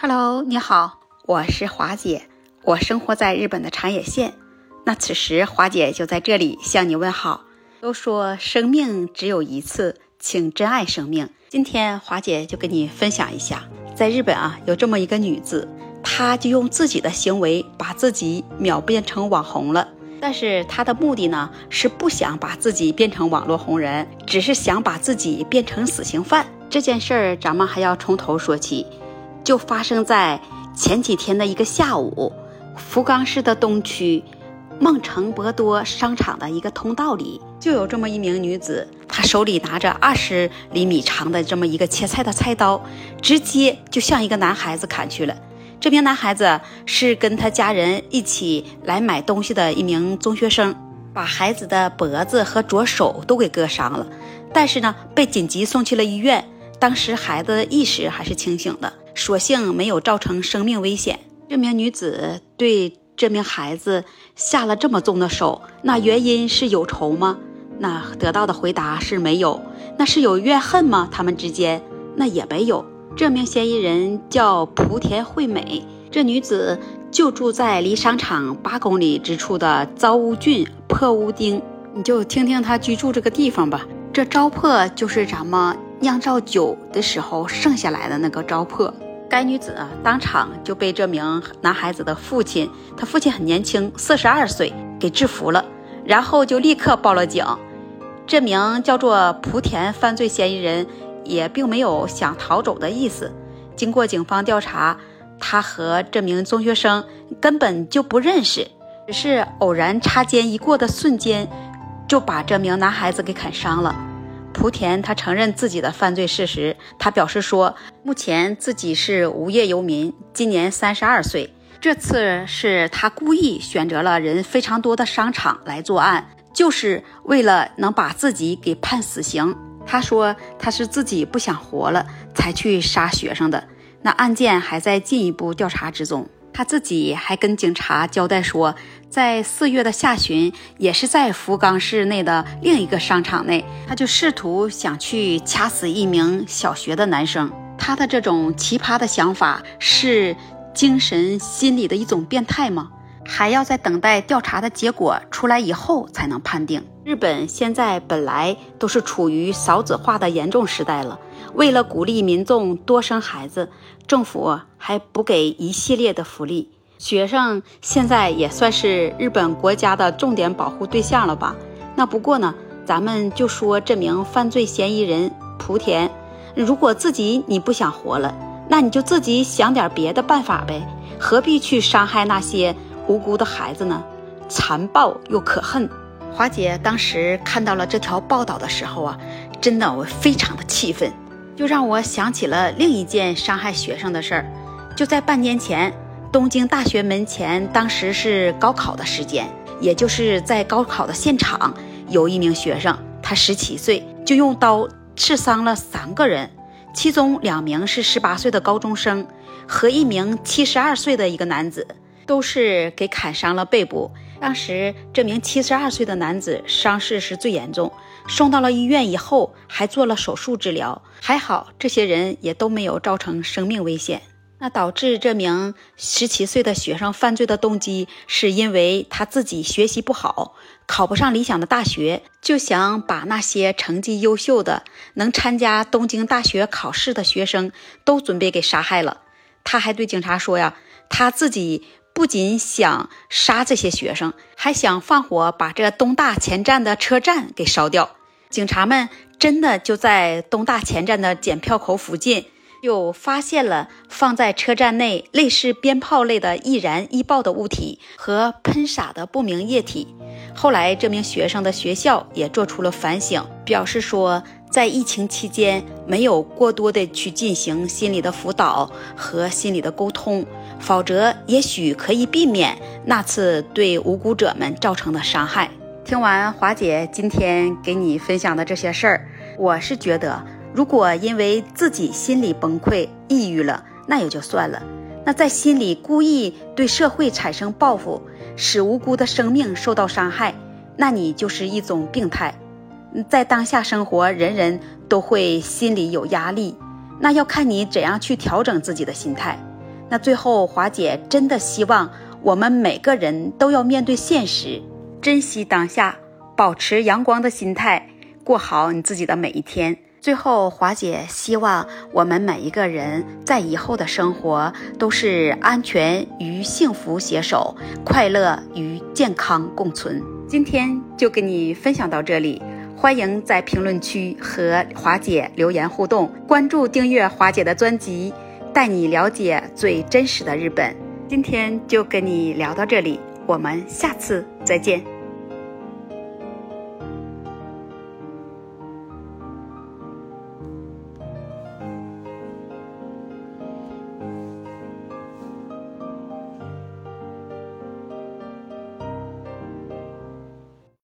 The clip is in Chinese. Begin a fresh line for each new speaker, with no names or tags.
Hello，你好，我是华姐，我生活在日本的长野县。那此时华姐就在这里向你问好。都说生命只有一次，请珍爱生命。今天华姐就跟你分享一下，在日本啊，有这么一个女子，她就用自己的行为把自己秒变成网红了。但是她的目的呢，是不想把自己变成网络红人，只是想把自己变成死刑犯。这件事儿咱们还要从头说起。就发生在前几天的一个下午，福冈市的东区梦城博多商场的一个通道里，就有这么一名女子，她手里拿着二十厘米长的这么一个切菜的菜刀，直接就向一个男孩子砍去了。这名男孩子是跟他家人一起来买东西的一名中学生，把孩子的脖子和左手都给割伤了，但是呢，被紧急送去了医院。当时孩子意识还是清醒的。所幸没有造成生命危险。这名女子对这名孩子下了这么重的手，那原因是有仇吗？那得到的回答是没有。那是有怨恨吗？他们之间那也没有。这名嫌疑人叫莆田惠美，这女子就住在离商场八公里之处的糟屋郡破屋町。你就听听她居住这个地方吧。这糟粕就是咱们酿造酒的时候剩下来的那个糟粕。该女子啊，当场就被这名男孩子的父亲，他父亲很年轻，四十二岁，给制服了，然后就立刻报了警。这名叫做莆田犯罪嫌疑人也并没有想逃走的意思。经过警方调查，他和这名中学生根本就不认识，只是偶然擦肩一过的瞬间，就把这名男孩子给砍伤了。莆田他承认自己的犯罪事实，他表示说，目前自己是无业游民，今年三十二岁。这次是他故意选择了人非常多的商场来作案，就是为了能把自己给判死刑。他说他是自己不想活了才去杀学生的。那案件还在进一步调查之中。他自己还跟警察交代说，在四月的下旬，也是在福冈市内的另一个商场内，他就试图想去掐死一名小学的男生。他的这种奇葩的想法是精神心理的一种变态吗？还要在等待调查的结果出来以后才能判定。日本现在本来都是处于少子化的严重时代了。为了鼓励民众多生孩子，政府还补给一系列的福利。学生现在也算是日本国家的重点保护对象了吧？那不过呢，咱们就说这名犯罪嫌疑人莆田，如果自己你不想活了，那你就自己想点别的办法呗，何必去伤害那些无辜的孩子呢？残暴又可恨。华姐当时看到了这条报道的时候啊，真的我非常的气愤。就让我想起了另一件伤害学生的事儿。就在半年前，东京大学门前，当时是高考的时间，也就是在高考的现场，有一名学生，他十七岁，就用刀刺伤了三个人，其中两名是十八岁的高中生和一名七十二岁的一个男子，都是给砍伤了背部。当时这名七十二岁的男子伤势是最严重。送到了医院以后，还做了手术治疗，还好这些人也都没有造成生命危险。那导致这名十七岁的学生犯罪的动机，是因为他自己学习不好，考不上理想的大学，就想把那些成绩优秀的、能参加东京大学考试的学生都准备给杀害了。他还对警察说呀，他自己。不仅想杀这些学生，还想放火把这东大前站的车站给烧掉。警察们真的就在东大前站的检票口附近，就发现了放在车站内类似鞭炮类的易燃易爆的物体和喷洒的不明液体。后来，这名学生的学校也做出了反省，表示说，在疫情期间没有过多的去进行心理的辅导和心理的沟通。否则，也许可以避免那次对无辜者们造成的伤害。听完华姐今天给你分享的这些事儿，我是觉得，如果因为自己心理崩溃、抑郁了，那也就算了；那在心里故意对社会产生报复，使无辜的生命受到伤害，那你就是一种病态。在当下生活，人人都会心里有压力，那要看你怎样去调整自己的心态。那最后，华姐真的希望我们每个人都要面对现实，珍惜当下，保持阳光的心态，过好你自己的每一天。最后，华姐希望我们每一个人在以后的生活都是安全与幸福携手，快乐与健康共存。今天就跟你分享到这里，欢迎在评论区和华姐留言互动，关注订阅华姐的专辑，带你了解最真实的日本。今天就跟你聊到这里，我们下次再见。